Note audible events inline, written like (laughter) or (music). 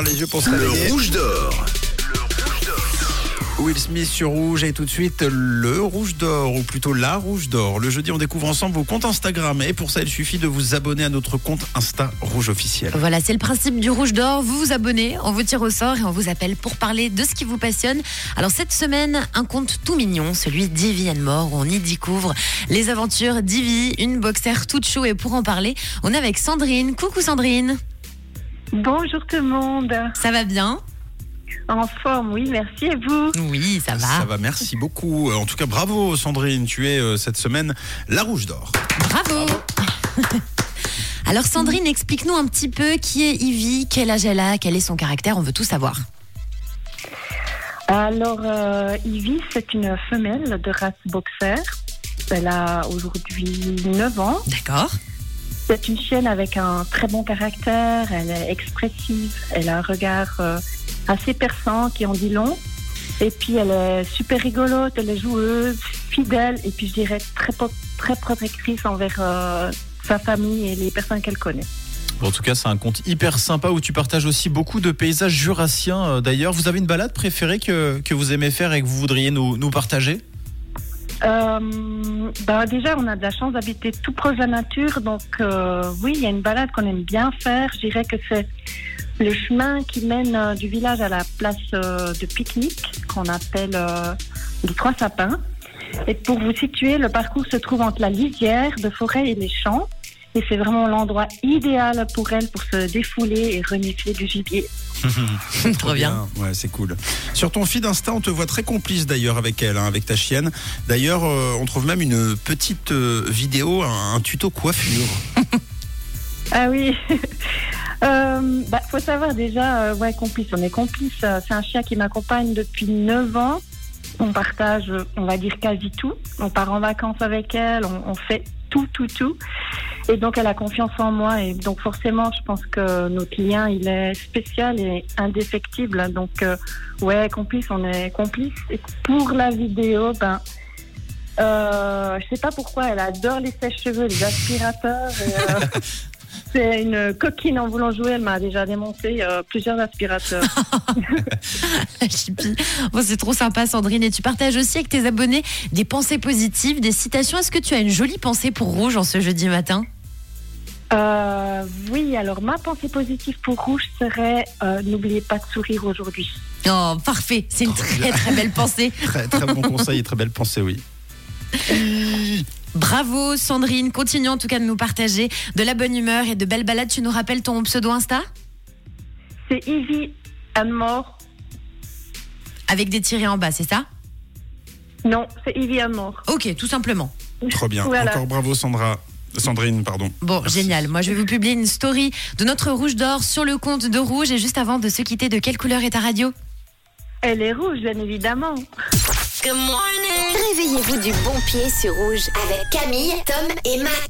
ouvrir les yeux pour se Le rouge d'or. Will Smith sur Rouge et tout de suite le Rouge d'Or ou plutôt la Rouge d'Or. Le jeudi, on découvre ensemble vos comptes Instagram et pour ça, il suffit de vous abonner à notre compte Insta Rouge officiel. Voilà, c'est le principe du Rouge d'Or. Vous vous abonnez, on vous tire au sort et on vous appelle pour parler de ce qui vous passionne. Alors cette semaine, un conte tout mignon, celui d'Ivy Mort, où on y découvre les aventures d'Ivy, une boxère toute chou. Et pour en parler, on est avec Sandrine. Coucou Sandrine, Bonjour tout le monde. ça va bien En forme, oui, merci. Et vous Oui, ça va. Ça va, merci beaucoup. En tout cas, bravo Sandrine, tu es euh, cette semaine la Rouge d'Or. Bravo Alors Sandrine, explique-nous un petit peu qui est Ivy, quel âge elle a, quel est son caractère, on veut tout savoir. Alors, euh, Ivy, c'est une femelle de race boxer. Elle a aujourd'hui 9 ans. D'accord C'est une chienne avec un très bon caractère. Elle est expressive. Elle a un regard euh, assez perçant qui en dit long. Et puis, elle est super rigolote. Elle est joueuse, fidèle. Et puis, je dirais très, très protectrice envers euh, sa famille et les personnes qu'elle connaît. En tout cas, c'est un compte hyper sympa où tu partages aussi beaucoup de paysages jurassiens. euh, D'ailleurs, vous avez une balade préférée que, que vous aimez faire et que vous voudriez nous partager? Euh, bah déjà, on a de la chance d'habiter tout proche de la nature, donc euh, oui, il y a une balade qu'on aime bien faire. Je dirais que c'est le chemin qui mène euh, du village à la place euh, de pique-nique, qu'on appelle euh, les Trois Sapins. Et pour vous situer, le parcours se trouve entre la lisière de forêt et les champs. Et c'est vraiment l'endroit idéal pour elle pour se défouler et renifler du gibier. (laughs) Trop bien. Ouais, c'est cool. Sur ton feed Insta, on te voit très complice d'ailleurs avec elle, hein, avec ta chienne. D'ailleurs, euh, on trouve même une petite euh, vidéo, un, un tuto coiffure. (laughs) Ah oui. (laughs) euh, bah, faut savoir déjà, euh, ouais, complice. On est complice. euh, C'est un chien qui m'accompagne depuis 9 ans. On partage, on va dire quasi tout. On part en vacances avec elle. On, on fait tout, tout, tout. Et donc, elle a confiance en moi. Et donc, forcément, je pense que notre lien, il est spécial et indéfectible. Donc, euh, ouais, complice, on est complice. Et pour la vidéo, ben, euh, je sais pas pourquoi, elle adore les sèches-cheveux, les aspirateurs. euh, (laughs) c'est une coquine en voulant jouer. Elle m'a déjà démonté euh, plusieurs aspirateurs. (laughs) Bon, c'est trop sympa, Sandrine. Et tu partages aussi avec tes abonnés des pensées positives, des citations. Est-ce que tu as une jolie pensée pour Rouge en ce jeudi matin? Euh, oui, alors ma pensée positive pour Rouge serait euh, n'oubliez pas de sourire aujourd'hui. Oh, parfait. C'est une très, bien. très belle pensée. (laughs) Très, très bon conseil et très belle pensée, oui. (laughs) Bravo, Sandrine. Continue en tout cas de nous partager de la bonne humeur et de belles balades. Tu nous rappelles ton pseudo Insta? C'est Ivy Anne-Mort. Avec des tirés en bas, c'est ça? Non, c'est Ivy Anne-Mort. Ok, tout simplement. Trop bien. Voilà. Encore bravo Sandra. Sandrine, pardon. Bon, Merci. génial. Moi, je vais vous publier une story de notre Rouge d'Or sur le compte de Rouge. Et juste avant de se quitter, de quelle couleur est ta radio? Elle est rouge, bien évidemment. Réveillez-vous du bon pied sur Rouge avec Camille, Tom et Matt.